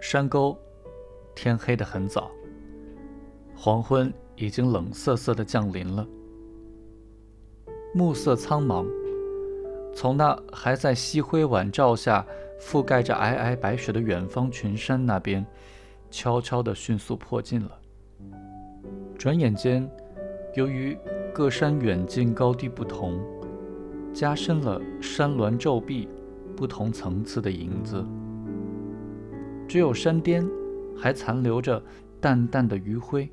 山沟，天黑得很早，黄昏已经冷瑟瑟地降临了。暮色苍茫，从那还在夕辉晚照下覆盖着皑皑白雪的远方群山那边，悄悄地迅速迫近了。转眼间，由于各山远近高低不同，加深了山峦皱壁不同层次的影子。只有山巅还残留着淡淡的余晖，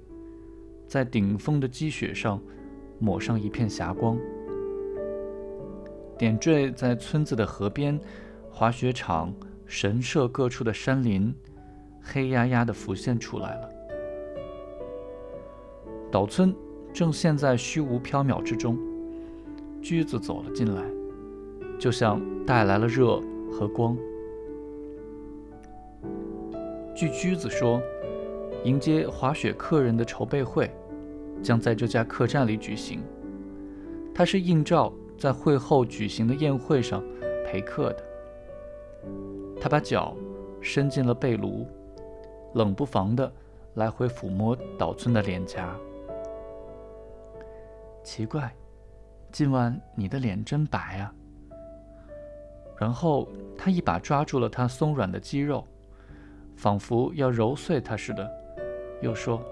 在顶峰的积雪上抹上一片霞光。点缀在村子的河边、滑雪场、神社各处的山林，黑压压地浮现出来了。岛村正陷在虚无缥缈之中。驹子走了进来，就像带来了热和光。据驹子说，迎接滑雪客人的筹备会将在这家客栈里举行。他是应召在会后举行的宴会上陪客的。他把脚伸进了被炉，冷不防的来回抚摸岛村的脸颊。奇怪。今晚你的脸真白啊！然后他一把抓住了他松软的肌肉，仿佛要揉碎他似的，又说：“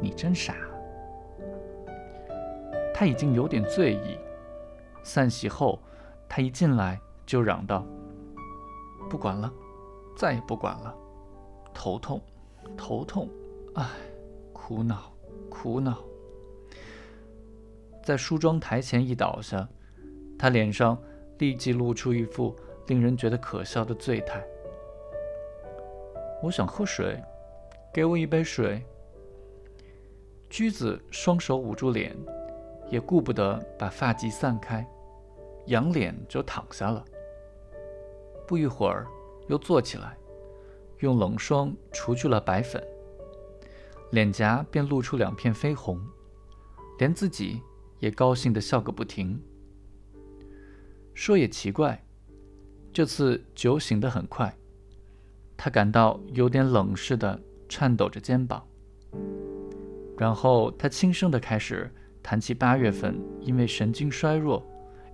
你真傻。”他已经有点醉意。散席后，他一进来就嚷道：“不管了，再也不管了，头痛，头痛，唉，苦恼，苦恼。”在梳妆台前一倒下，他脸上立即露出一副令人觉得可笑的醉态。我想喝水，给我一杯水。驹子双手捂住脸，也顾不得把发髻散开，仰脸就躺下了。不一会儿，又坐起来，用冷霜除去了白粉，脸颊便露出两片绯红，连自己。也高兴地笑个不停。说也奇怪，这次酒醒得很快，他感到有点冷似的，颤抖着肩膀。然后他轻声地开始谈起八月份因为神经衰弱，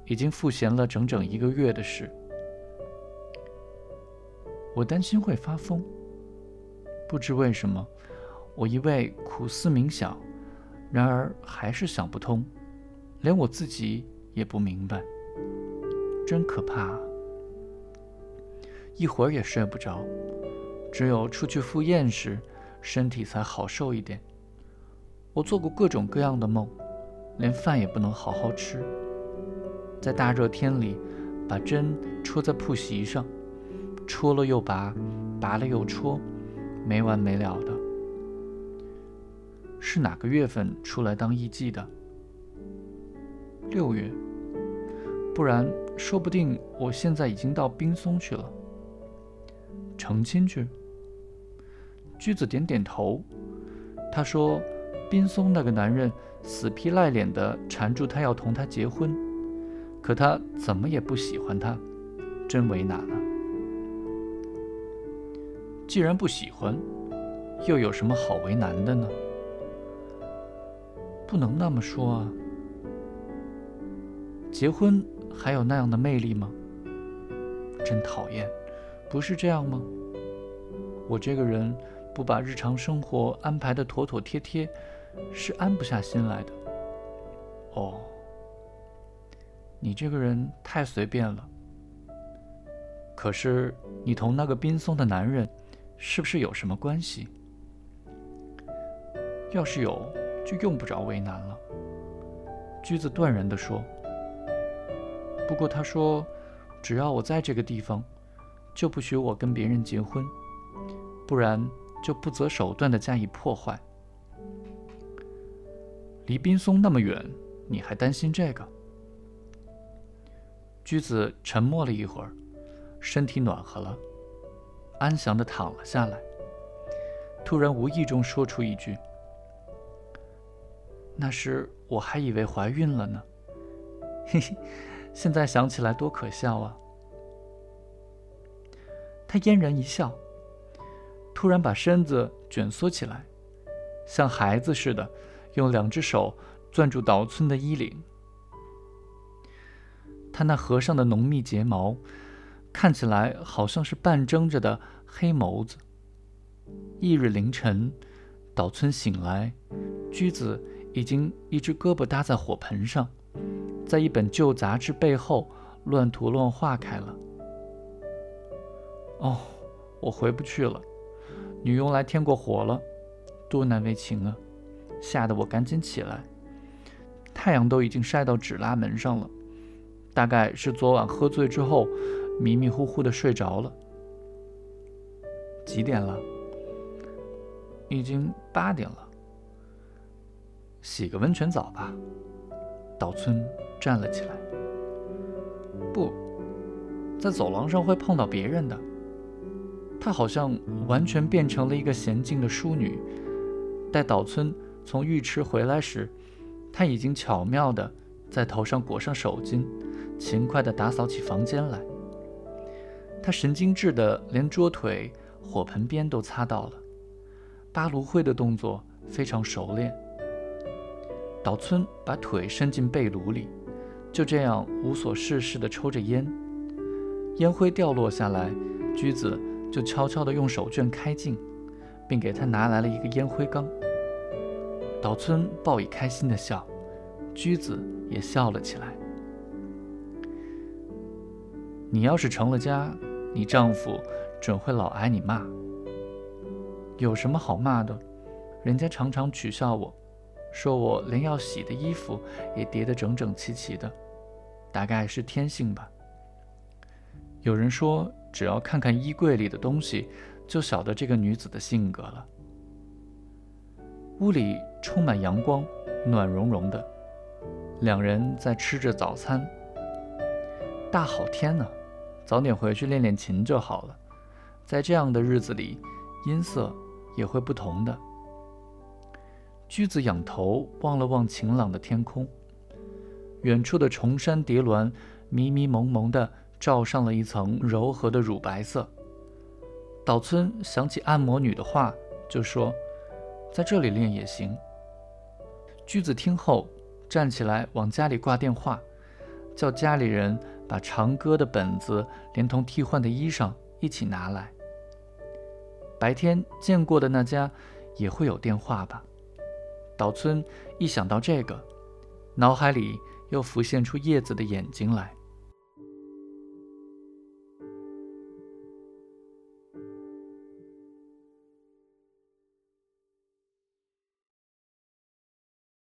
已经赋闲了整整一个月的事。我担心会发疯，不知为什么，我一味苦思冥想，然而还是想不通。连我自己也不明白，真可怕。一会儿也睡不着，只有出去赴宴时，身体才好受一点。我做过各种各样的梦，连饭也不能好好吃。在大热天里，把针戳在铺席上，戳了又拔，拔了又戳，没完没了的。是哪个月份出来当艺妓的？六月，不然说不定我现在已经到冰松去了。成亲去？驹子点点头。他说：“冰松那个男人死皮赖脸的缠住他要同他结婚，可他怎么也不喜欢他，真为难啊。既然不喜欢，又有什么好为难的呢？不能那么说啊。”结婚还有那样的魅力吗？真讨厌，不是这样吗？我这个人不把日常生活安排的妥妥帖帖，是安不下心来的。哦，你这个人太随便了。可是你同那个冰松的男人，是不是有什么关系？要是有，就用不着为难了。驹子断然地说。不过他说，只要我在这个地方，就不许我跟别人结婚，不然就不择手段的加以破坏。离冰松那么远，你还担心这个？驹子沉默了一会儿，身体暖和了，安详的躺了下来。突然无意中说出一句：“那时我还以为怀孕了呢。” 嘿嘿。现在想起来多可笑啊！他嫣然一笑，突然把身子卷缩起来，像孩子似的，用两只手攥住岛村的衣领。他那合上的浓密睫毛，看起来好像是半睁着的黑眸子。翌日凌晨，岛村醒来，驹子已经一只胳膊搭在火盆上，在一本旧杂志背后乱涂乱画开了。哦，我回不去了。女佣来添过火了，多难为情啊！吓得我赶紧起来。太阳都已经晒到纸拉门上了。大概是昨晚喝醉之后，迷迷糊糊的睡着了。几点了？已经八点了。洗个温泉澡吧。岛村站了起来。不在走廊上会碰到别人的。她好像完全变成了一个娴静的淑女。待岛村从浴池回来时，她已经巧妙的在头上裹上手巾。勤快地打扫起房间来，她神经质的连桌腿、火盆边都擦到了，扒炉灰的动作非常熟练。岛村把腿伸进被炉里，就这样无所事事地抽着烟，烟灰掉落下来，驹子就悄悄地用手绢开镜，并给他拿来了一个烟灰缸。岛村报以开心的笑，驹子也笑了起来。你要是成了家，你丈夫准会老挨你骂。有什么好骂的？人家常常取笑我，说我连要洗的衣服也叠得整整齐齐的，大概是天性吧。有人说，只要看看衣柜里的东西，就晓得这个女子的性格了。屋里充满阳光，暖融融的，两人在吃着早餐。大好天呢！早点回去练练琴就好了，在这样的日子里，音色也会不同的。驹子仰头望了望晴朗的天空，远处的崇山叠峦迷迷蒙蒙的罩上了一层柔和的乳白色。岛村想起按摩女的话，就说：“在这里练也行。”驹子听后站起来往家里挂电话，叫家里人。把长歌的本子连同替换的衣裳一起拿来。白天见过的那家也会有电话吧？岛村一想到这个，脑海里又浮现出叶子的眼睛来。